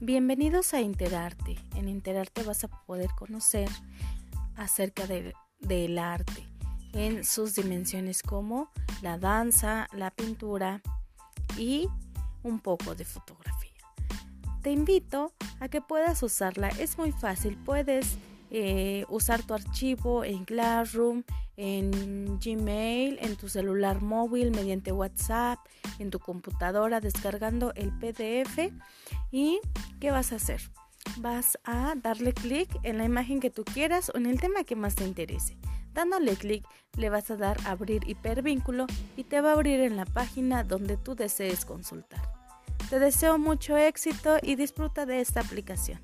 Bienvenidos a Interarte. En Interarte vas a poder conocer acerca del arte en sus dimensiones como la danza, la pintura y un poco de fotografía. Te invito a que puedas usarla. Es muy fácil. Puedes eh, usar tu archivo en Classroom, en Gmail, en tu celular móvil, mediante WhatsApp, en tu computadora, descargando el PDF. ¿Y qué vas a hacer? Vas a darle clic en la imagen que tú quieras o en el tema que más te interese. Dándole clic, le vas a dar abrir hipervínculo y te va a abrir en la página donde tú desees consultar. Te deseo mucho éxito y disfruta de esta aplicación.